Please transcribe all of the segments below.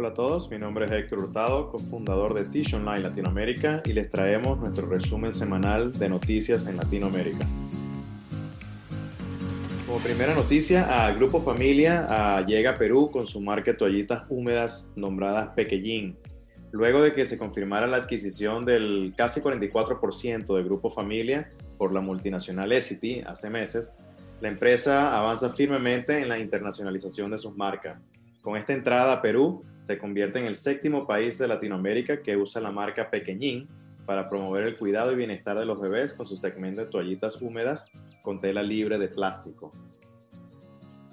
Hola a todos, mi nombre es Héctor Hurtado, cofundador de Tish Online Latinoamérica y les traemos nuestro resumen semanal de noticias en Latinoamérica. Como primera noticia, a Grupo Familia llega a Perú con su marca de toallitas húmedas nombradas Pequeñín. Luego de que se confirmara la adquisición del casi 44% de Grupo Familia por la multinacional Essity hace meses, la empresa avanza firmemente en la internacionalización de sus marcas. Con esta entrada Perú, se convierte en el séptimo país de Latinoamérica que usa la marca Pequeñín para promover el cuidado y bienestar de los bebés con su segmento de toallitas húmedas con tela libre de plástico.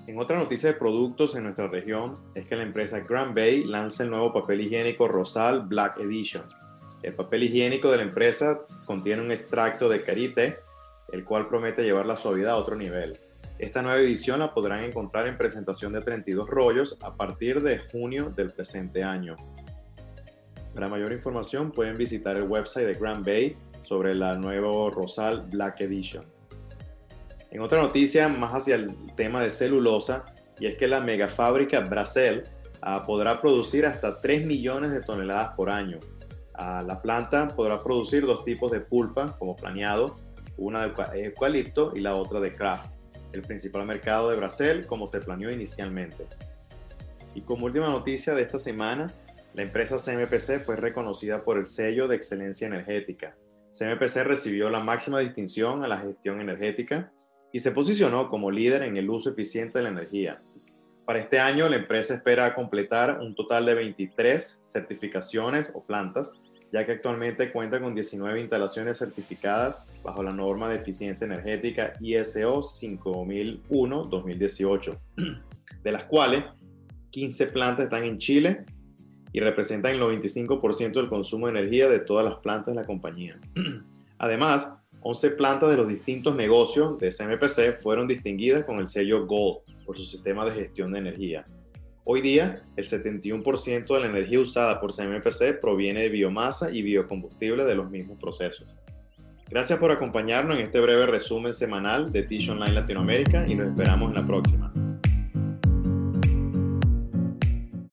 En otra noticia de productos en nuestra región es que la empresa Grand Bay lanza el nuevo papel higiénico Rosal Black Edition. El papel higiénico de la empresa contiene un extracto de karité, el cual promete llevar la suavidad a otro nivel. Esta nueva edición la podrán encontrar en presentación de 32 rollos a partir de junio del presente año. Para mayor información pueden visitar el website de Grand Bay sobre la nueva Rosal Black Edition. En otra noticia, más hacia el tema de celulosa, y es que la megafábrica Bracel ah, podrá producir hasta 3 millones de toneladas por año. Ah, la planta podrá producir dos tipos de pulpa, como planeado, una de eucalipto y la otra de craft, el principal mercado de Bracel como se planeó inicialmente. Y como última noticia de esta semana, la empresa CMPC fue reconocida por el sello de excelencia energética. CMPC recibió la máxima distinción a la gestión energética y se posicionó como líder en el uso eficiente de la energía. Para este año, la empresa espera completar un total de 23 certificaciones o plantas, ya que actualmente cuenta con 19 instalaciones certificadas bajo la norma de eficiencia energética ISO 5001-2018, de las cuales 15 plantas están en Chile y representan el 95% del consumo de energía de todas las plantas de la compañía. Además, 11 plantas de los distintos negocios de CMPC fueron distinguidas con el sello Gold por su sistema de gestión de energía. Hoy día, el 71% de la energía usada por CMPC proviene de biomasa y biocombustible de los mismos procesos. Gracias por acompañarnos en este breve resumen semanal de Tish Online Latinoamérica y nos esperamos en la próxima.